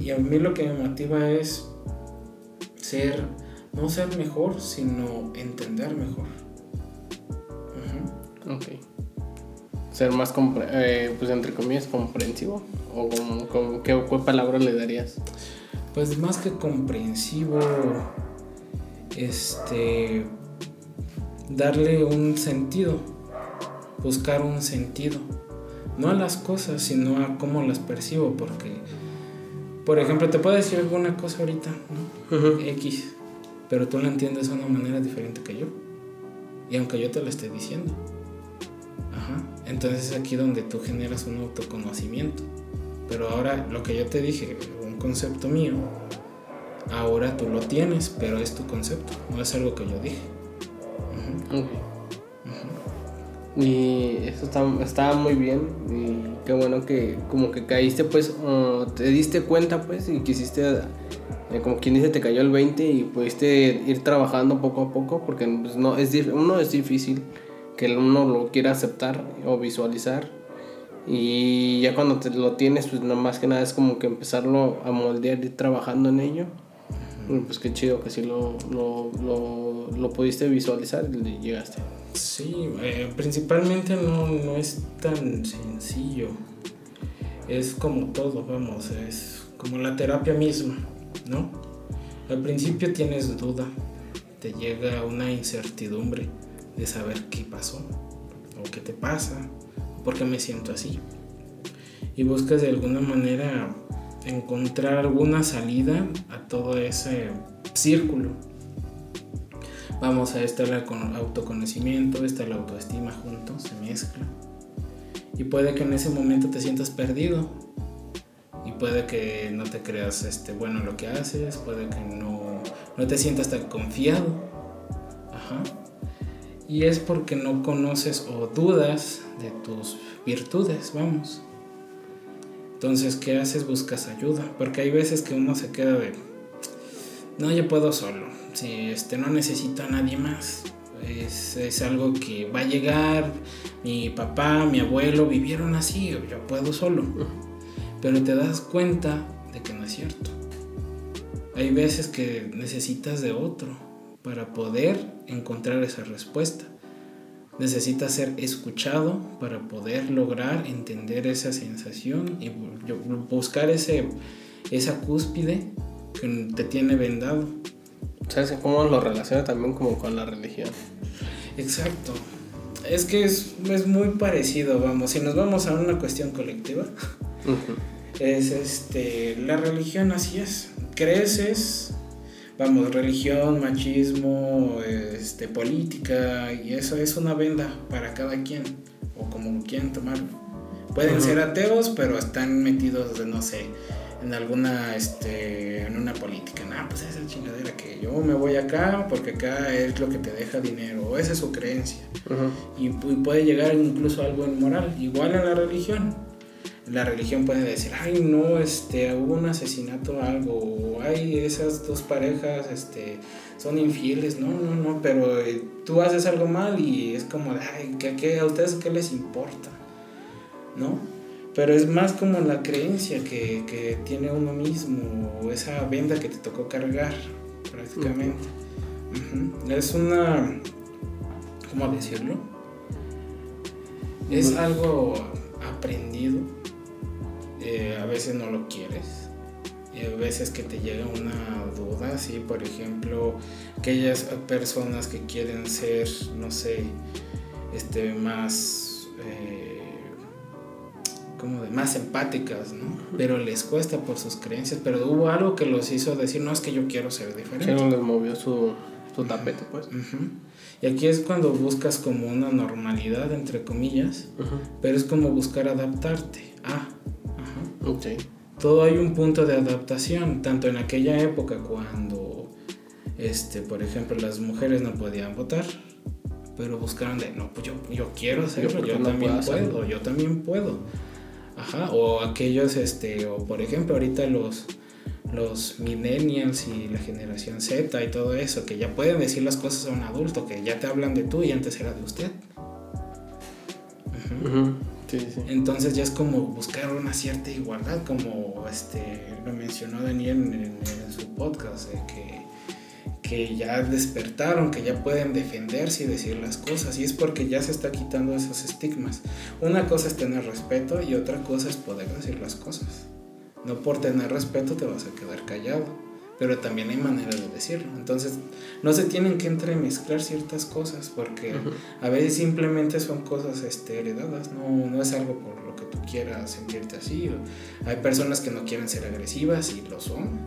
Y a mí lo que me motiva es ser, no ser mejor, sino entender mejor. Ok. Ser más, eh, pues entre comillas, comprensivo. ¿O como, ¿qué, palabra le darías? Pues más que comprensivo, este, darle un sentido, buscar un sentido. No a las cosas, sino a cómo las percibo, porque, por ejemplo, te puedo decir alguna cosa ahorita, ¿no? X, pero tú la entiendes de una manera diferente que yo. Y aunque yo te lo esté diciendo. Entonces es aquí donde tú generas un autoconocimiento. Pero ahora lo que yo te dije, un concepto mío, ahora tú lo tienes, pero es tu concepto, no es algo que yo dije. Y eso está, muy bien y qué bueno que como que caíste pues, te diste cuenta pues y quisiste, eh, como quien dice, te cayó el 20 y pudiste ir trabajando poco a poco porque pues, no, es, uno es difícil que uno lo quiera aceptar o visualizar. Y ya cuando te lo tienes, pues nada más que nada es como que empezarlo a moldear y trabajando en ello. pues qué chido que sí lo, lo, lo, lo pudiste visualizar y llegaste. Sí, eh, principalmente no, no es tan sencillo. Es como todo, vamos, es como la terapia misma, ¿no? Al principio tienes duda, te llega una incertidumbre de saber qué pasó o qué te pasa, o por qué me siento así. Y buscas de alguna manera encontrar alguna salida a todo ese círculo. Vamos a estar el autoconocimiento, está la autoestima juntos, se mezcla. Y puede que en ese momento te sientas perdido. Y puede que no te creas este, bueno en lo que haces, puede que no, no te sientas tan confiado. Ajá y es porque no conoces o dudas de tus virtudes, vamos. Entonces, ¿qué haces? Buscas ayuda, porque hay veces que uno se queda de, no, yo puedo solo, si este, no necesito a nadie más. Es, es algo que va a llegar, mi papá, mi abuelo vivieron así, yo puedo solo. Pero te das cuenta de que no es cierto. Hay veces que necesitas de otro para poder encontrar esa respuesta. Necesitas ser escuchado para poder lograr entender esa sensación y buscar ese, esa cúspide que te tiene vendado. ¿Sabes cómo lo relaciona también como con la religión? Exacto. Es que es, es muy parecido, vamos, si nos vamos a una cuestión colectiva, es este, la religión así es. Creces vamos, religión, machismo, este, política, y eso es una venda para cada quien, o como quieran tomarlo. Pueden ser ateos, pero están metidos, de, no sé, en alguna, este, en una política. Nah, pues esa es chingadera que yo me voy acá porque acá es lo que te deja dinero, o esa es su creencia. y, y, puede llegar incluso a algo inmoral, igual en la religión la religión puede decir, ay no, este, hubo un asesinato o algo, o ay, esas dos parejas este, son infieles, no, no, no, pero eh, tú haces algo mal y es como, ay, ¿qué, a ustedes qué les importa? ¿No? Pero es más como la creencia que, tiene uno mismo, o esa venda que te tocó cargar, prácticamente. Es una, ¿cómo decirlo? Es algo aprendido eh, a veces no lo quieres. Y a veces que te llega una duda, sí, por ejemplo, aquellas personas que quieren ser, no sé, este, más, eh, como de más empáticas, ¿no? Pero les cuesta por sus creencias, pero hubo algo que los hizo decir, no, es que yo quiero ser diferente. Sí, les movió su, su tapete, pues. Y aquí es cuando buscas como una normalidad, entre comillas, pero es como buscar adaptarte. A todo hay un punto de adaptación, tanto en aquella época cuando, este, por ejemplo, las mujeres no podían votar, pero buscaron de, no, pues yo, yo quiero hacerlo, yo, también puedo, yo también puedo. Ajá, o aquellos, este, o por ejemplo, ahorita los, los millennials y la generación Z y todo eso, que ya pueden decir las cosas a un adulto, que ya te hablan de tú y antes era de usted. Entonces ya es como buscar una cierta igualdad, como este lo mencionó Daniel en, su podcast, que, que ya despertaron, que ya pueden defenderse y decir las cosas, y es porque ya se está quitando esos estigmas. Una cosa es tener respeto y otra cosa es poder decir las cosas. No por tener respeto te vas a quedar callado, pero también hay maneras de decirlo. Entonces, no se tienen que entremezclar ciertas cosas, porque a veces simplemente son cosas este, heredadas, no, no es algo por lo que tú quieras sentirte así. Hay personas que no quieren ser agresivas y lo son.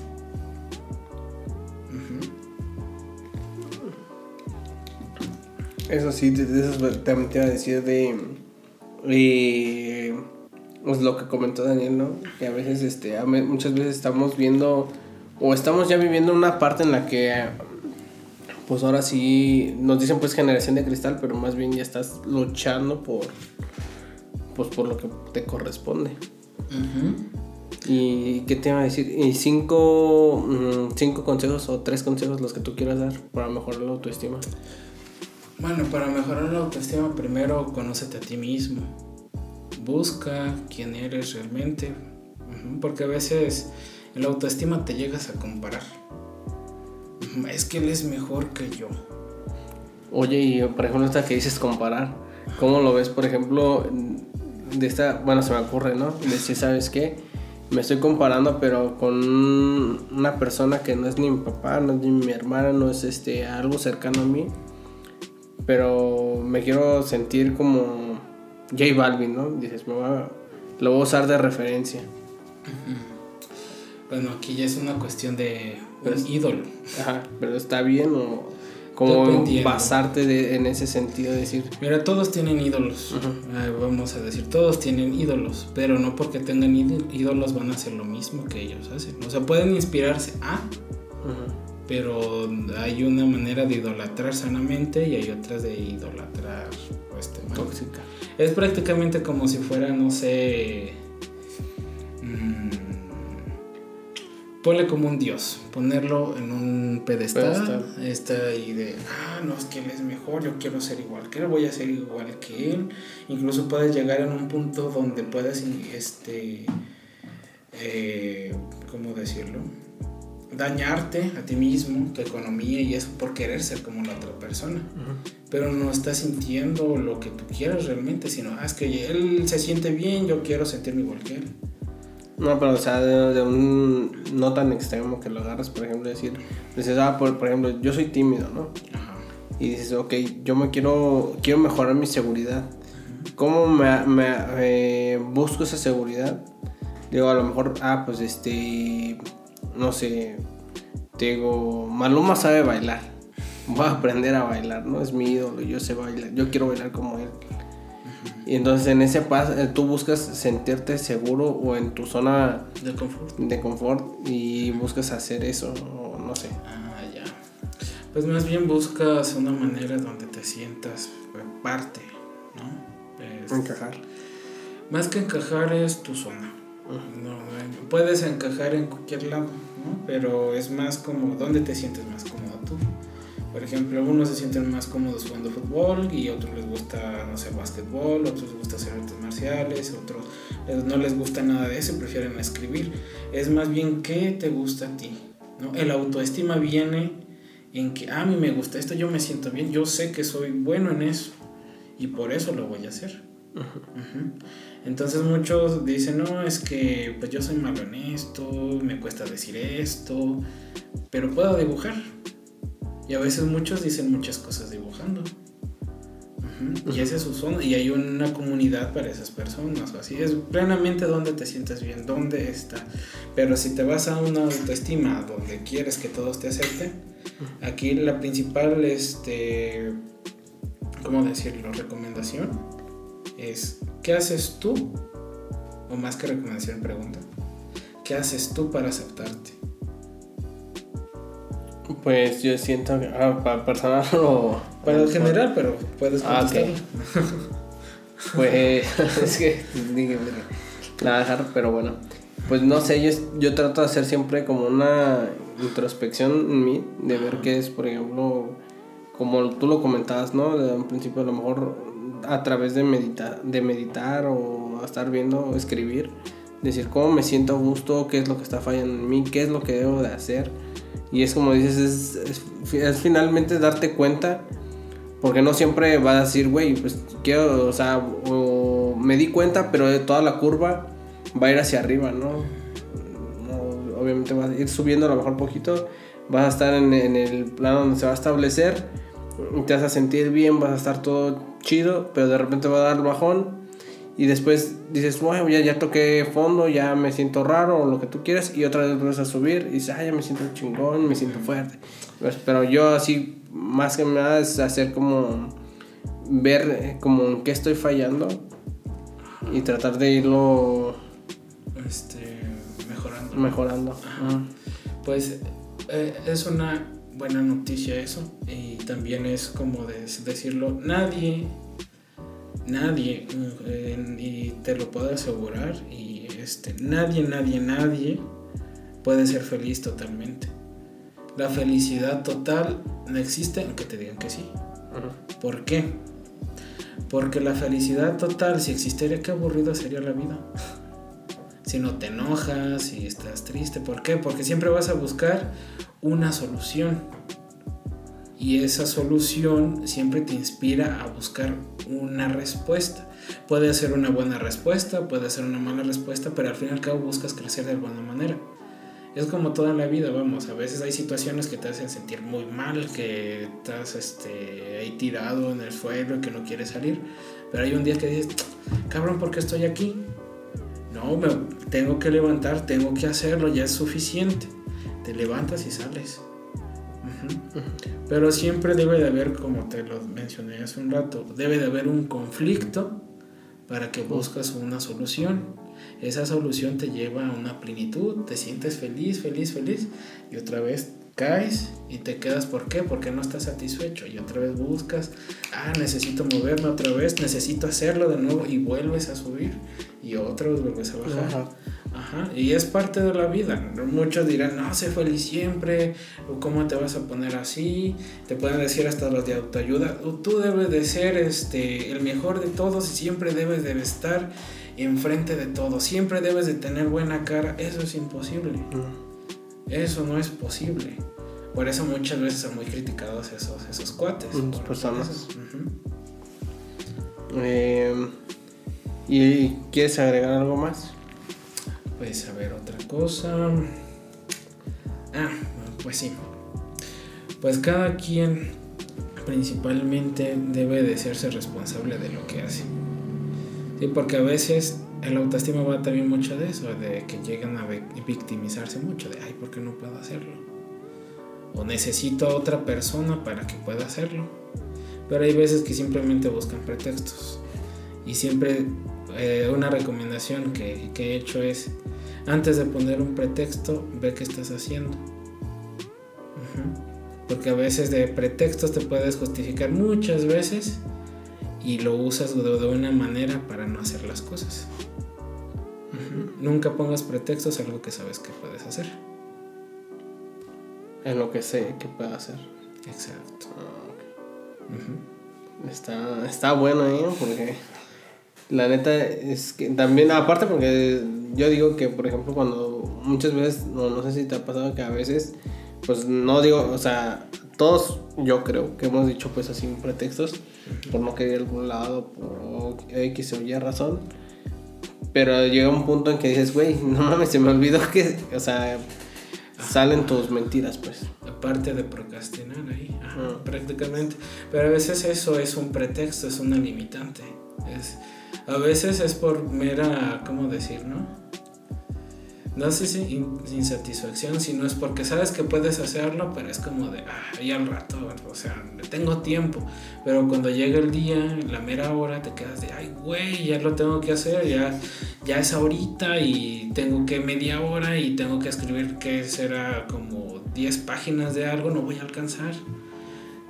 Eso sí, eso también te iba a decir de... pues lo que comentó Daniel, ¿no? Que a veces, este, muchas veces estamos viendo o estamos ya viviendo una parte en la que pues ahora sí nos dicen pues generación de cristal, pero más bien ya estás luchando por pues por lo que te corresponde. ¿Y qué te iba a decir? ¿Y cinco, mm, cinco consejos o tres consejos los que tú quieras dar para mejorar la autoestima? Bueno, para mejorar la autoestima primero conócete a ti mismo. Busca quién eres realmente. Porque a veces en la autoestima te llegas a comparar. Es que él es mejor que yo. Oye, y por ejemplo, esta que dices comparar, ¿cómo lo ves? Por ejemplo, de esta, bueno, se me ocurre, ¿no? De si sabes qué, me estoy comparando, pero con una persona que no es ni mi papá, no es ni mi hermana, no es este algo cercano a mí, pero me quiero sentir como J Balvin, ¿no? Dices, me voy lo voy a usar de referencia. Bueno, aquí ya es una cuestión de un ídolo. Ajá, pero está bien o como basarte en ese sentido, decir. Mira, todos tienen ídolos, vamos a decir, todos tienen ídolos, pero no porque tengan ídolos van a hacer lo mismo que ellos hacen. O sea, pueden inspirarse a, pero hay una manera de idolatrar sanamente y hay otras de idolatrar este, tóxica. Es prácticamente como si fuera, no sé, ponle como un dios, ponerlo en un pedestal, esta y de, ah, no, es que él es mejor, yo quiero ser igual que él, voy a ser igual que él. Incluso puedes llegar en un punto donde puedas, este, eh, ¿cómo decirlo? Dañarte a ti mismo, tu economía y eso por querer ser como la otra persona. Pero no estás sintiendo lo que tú quieres realmente, sino, ah, es que él se siente bien, yo quiero sentirme igual que él. No, pero o sea, de, un no tan extremo que lo agarras, por ejemplo, decir, dices, ah, por, ejemplo, yo soy tímido, ¿no? Ajá. Y dices, ok, yo me quiero, quiero mejorar mi seguridad. ¿Cómo me, me eh, busco esa seguridad? Digo, a lo mejor, ah, pues este, no sé, te digo, Maluma sabe bailar. Voy a aprender a bailar, ¿no? Es mi ídolo, yo sé bailar, yo quiero bailar como él. Y entonces en ese paso eh, tú buscas sentirte seguro o en tu zona de confort. De confort y buscas hacer eso, o no sé. Ah, ya. Pues más bien buscas una manera donde te sientas parte, ¿no? encajar. Más que encajar es tu zona. Puedes encajar en cualquier lado, ¿no? Pero es más como donde te sientes más cómodo tú. Por ejemplo, algunos se sienten más cómodos jugando fútbol y otros les gusta, no sé, básquetbol, otros les gusta hacer artes marciales, otros no les gusta nada de eso y prefieren escribir. Es más bien qué te gusta a ti. ¿no? El autoestima viene en que ah, a mí me gusta esto, yo me siento bien, yo sé que soy bueno en eso y por eso lo voy a hacer. Entonces muchos dicen, no, es que pues yo soy malo en esto, me cuesta decir esto, pero puedo dibujar y a veces muchos dicen muchas cosas dibujando. Y esa es su zona. Y hay una comunidad para esas personas. Así es plenamente donde te sientes bien, dónde está. Pero si te vas a una autoestima donde quieres que todos te acepten, aquí la principal, este, ¿cómo decirlo? Recomendación es, ¿qué haces tú? O más que recomendación, pregunta. ¿Qué haces tú para aceptarte? Pues yo siento que ah, para personal o... Para el general, pero puedes ah, contestar. pues es que la dejar, pero bueno. pues no sé, yo, yo trato de hacer siempre como una introspección en mí, de ver qué es, por ejemplo, como tú lo comentabas, ¿no? De un principio a lo mejor a través de meditar, de meditar o estar viendo o escribir, decir cómo me siento a gusto, qué es lo que está fallando en mí, qué es lo que debo de hacer. Y es como dices, es, es, finalmente darte cuenta, porque no siempre va a decir, güey, pues quiero, o sea, o me di cuenta, pero toda la curva va a ir hacia arriba, ¿no? obviamente va a ir subiendo a lo mejor poquito, vas a estar en, en el plano donde se va a establecer, te vas a sentir bien, vas a estar todo chido, pero de repente va a dar el bajón y después dices, bueno, ya, ya toqué fondo, ya me siento raro o lo que tú quieras y otra vez vas a subir y dices, ay, ya me siento chingón, me siento fuerte. Pues, pero yo así, más que nada es hacer como, ver eh, como en qué estoy fallando y tratar de irlo este, mejorando. Mejorando. Pues eh, es una buena noticia eso y también es como decirlo, nadie nadie, eh, y te lo puedo asegurar, y este, nadie, nadie, nadie puede ser feliz totalmente. La felicidad total no existe aunque te digan que sí. ¿Por qué? Porque la felicidad total, si existiera, qué aburrido sería la vida. si no te enojas, si estás triste, ¿por qué? Porque siempre vas a buscar una solución y esa solución siempre te inspira a buscar una respuesta. Puede ser una buena respuesta, puede ser una mala respuesta, pero al fin y al cabo buscas crecer de alguna manera. Es como toda la vida, vamos, a veces hay situaciones que te hacen sentir muy mal, que estás este, ahí tirado en el suelo y que no quieres salir, pero hay un día que dices, cabrón, ¿por qué estoy aquí? No, me tengo que levantar, tengo que hacerlo, ya es suficiente. Te levantas y sales. Pero siempre debe de haber, como te lo mencioné hace un rato, debe de haber un conflicto para que buscas una solución. Esa solución te lleva a una plenitud, te sientes feliz, feliz, feliz y otra vez caes y te quedas. ¿Por qué? Porque no estás satisfecho y otra vez buscas, ah, necesito moverme otra vez, necesito hacerlo de nuevo y vuelves a subir y otra vez vuelves a bajar. Ajá, y es parte de la vida. Muchos dirán, no, sé feliz siempre, o cómo te vas a poner así. Te pueden decir hasta los de autoayuda, tú debes de ser este, el mejor de todos y siempre debes de estar enfrente de todos. Siempre debes de tener buena cara. Eso es imposible. Eso no es posible. Por eso muchas veces son muy criticados esos, esos cuates. personas. Eh, ¿Y quieres agregar algo más? Pues a ver, otra cosa. Ah, pues sí. Pues cada quien principalmente debe de serse responsable de lo que hace. Sí, porque a veces el autoestima va también mucho de eso, de que llegan a victimizarse mucho, de, ay, ¿por qué no puedo hacerlo? O necesito a otra persona para que pueda hacerlo. Pero hay veces que simplemente buscan pretextos. Y siempre eh, una recomendación que, que he hecho es, antes de poner un pretexto, ve qué estás haciendo. Porque a veces de pretextos te puedes justificar muchas veces y lo usas de, una manera para no hacer las cosas. Nunca pongas pretextos a algo que sabes que puedes hacer. En lo que sé que puedo hacer. Exacto. Ah, está, está bueno, ¿eh? Porque la neta es que también, aparte porque yo digo que, por ejemplo, cuando muchas veces, no, no sé si te ha pasado que a veces, pues no digo, o sea, todos yo creo que hemos dicho pues así pretextos por no querer algún lado, por X o Y razón. Pero llega un punto en que dices, güey, no mames, se me olvidó que, o sea, salen tus mentiras, pues. Aparte de procrastinar ahí, prácticamente. Pero a veces eso es un pretexto, es una limitante. Es, a veces es por mera, ¿cómo decir, no? No sé si insatisfacción, sino es porque sabes que puedes hacerlo, pero es como de, ah, ya al rato, o sea, tengo tiempo. Pero cuando llega el día, la mera hora, te quedas de, ay, güey, ya lo tengo que hacer, ya, ya es ahorita y tengo que media hora y tengo que escribir que será como 10 páginas de algo, no voy a alcanzar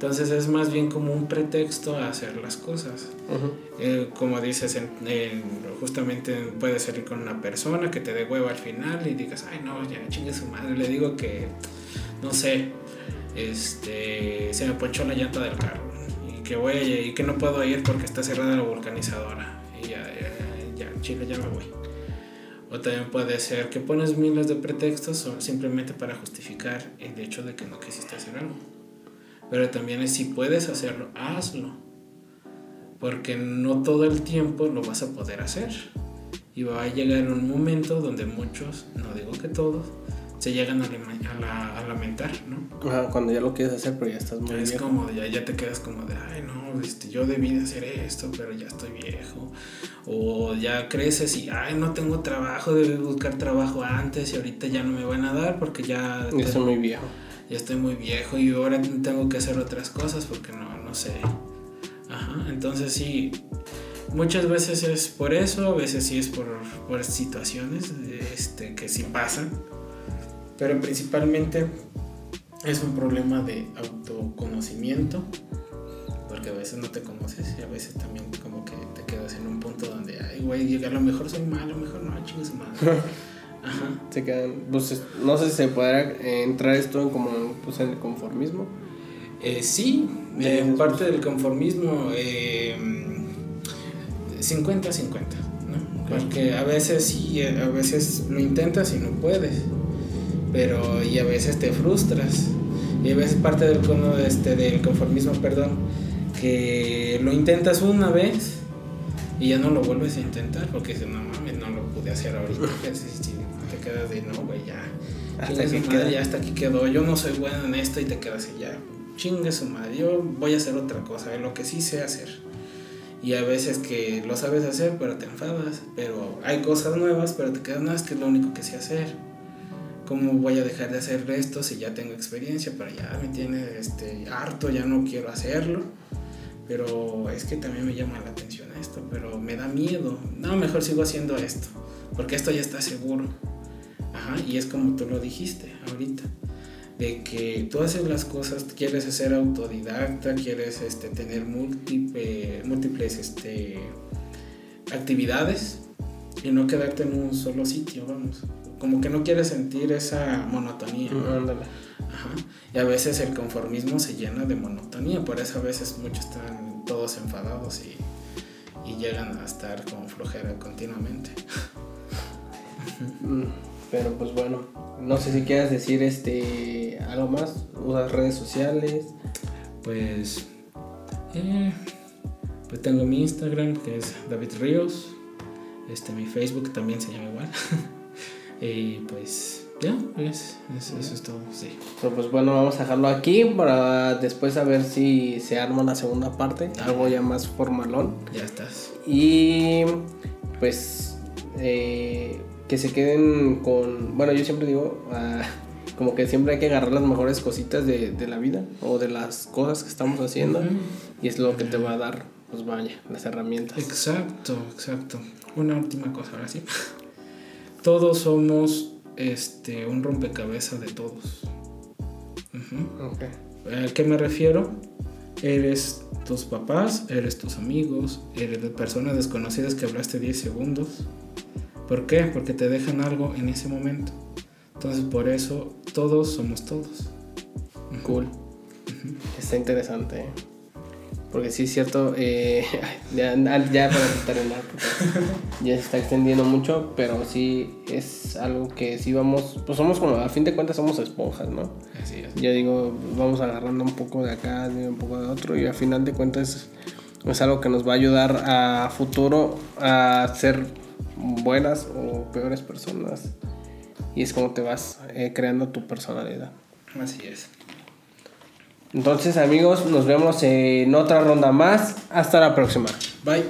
Entonces es más bien como un pretexto a hacer las cosas. Eh, como dices, justamente puede ser con una persona que te dé huevo al final y digas, ay no, ya chingue su madre. Le digo que, no sé, este, se me ponchó la llanta del carro y que voy y que no puedo ir porque está cerrada la vulcanizadora. Y ya, ya, ya, chile, ya me voy. O también puede ser que pones miles de pretextos simplemente para justificar el hecho de que no quisiste hacer algo. Pero también es si puedes hacerlo, hazlo. Porque no todo el tiempo lo vas a poder hacer. Y va a llegar un momento donde muchos, no digo que todos, se llegan a, lamentar, ¿no? cuando ya lo quieres hacer, pero ya estás muy es como, ya, ya te quedas como de, ay, no, este, yo debí de hacer esto, pero ya estoy viejo. O ya creces y, ay, no tengo trabajo, debí buscar trabajo antes y ahorita ya no me van a dar porque ya... Ya estoy muy viejo ya estoy muy viejo y ahora tengo que hacer otras cosas porque no, no sé. Ajá, entonces sí, muchas veces es por eso, a veces sí es por, por situaciones este, que sí pasan, pero principalmente es un problema de autoconocimiento, porque a veces no te conoces y a veces también como que te quedas en un punto donde, ay, güey, a lo mejor soy malo, a lo mejor no, chingues madre. Ajá. Se quedan, pues, no sé si se podrá entrar esto en como pues, en el conformismo. Eh, sí, en parte del conformismo, 50-50, eh, ¿no? Porque a veces sí, a veces lo intentas y no puedes, pero y a veces te frustras. Y a veces parte del, este, del conformismo, perdón, que lo intentas una vez y ya no lo vuelves a intentar porque dices, no mames, no lo pude hacer ahorita quedas de no, güey, ya. Hasta aquí, madre, ya hasta aquí quedó. Yo no soy bueno en esto y te quedas y ya. Chingue su madre, yo voy a hacer otra cosa, lo que sí sé hacer. Y a veces que lo sabes hacer, pero te enfadas. Pero hay cosas nuevas, pero te quedas, no, es que es lo único que sé hacer. ¿Cómo voy a dejar de hacer esto si ya tengo experiencia? Pero ya me tiene este, harto, ya no quiero hacerlo. Pero es que también me llama la atención esto, pero me da miedo. No, mejor sigo haciendo esto, porque esto ya está seguro. Ajá, y es como tú lo dijiste ahorita, de que tú haces las cosas, quieres ser autodidacta, quieres este, tener múltiple, múltiples este, actividades y no quedarte en un solo sitio, vamos. Como que no quieres sentir esa monotonía. Ajá. Y a veces el conformismo se llena de monotonía, por eso a veces muchos están todos enfadados y, y llegan a estar como flojera continuamente. Pero pues bueno, no sé si quieras decir este algo más, usas redes sociales. Pues eh, pues tengo mi Instagram que es David Ríos. Este mi Facebook también se llama igual. y pues ya, pues, eso, es todo, sí. Pero pues bueno, vamos a dejarlo aquí para después a ver si se arma una segunda parte, algo ya más formalón. Ya estás. Y pues eh, que se queden con, bueno, yo siempre digo, ah, como que siempre hay que agarrar las mejores cositas de, de, la vida o de las cosas que estamos haciendo y es lo que te va a dar, pues vaya, las herramientas. Exacto, exacto. Una última cosa, ahora sí. Todos somos este, un rompecabezas de todos. ¿A qué me refiero? Eres tus papás, eres tus amigos, eres de personas desconocidas que hablaste 10 segundos ¿Por qué? Porque te dejan algo en ese momento. Entonces por eso todos somos todos. Cool. Está interesante. Porque sí es cierto, eh, ya, ya, para terminar, ya se está extendiendo mucho, pero sí es algo que sí vamos, pues somos como, a fin de cuentas somos esponjas, ¿no? Así es. Yo digo, vamos agarrando un poco de acá, un poco de otro, y a final de cuentas es algo que nos va a ayudar a futuro a ser buenas o peores personas. Y es como te vas eh, creando tu personalidad. Así es. Entonces amigos, nos vemos en otra ronda más. Hasta la próxima. Bye.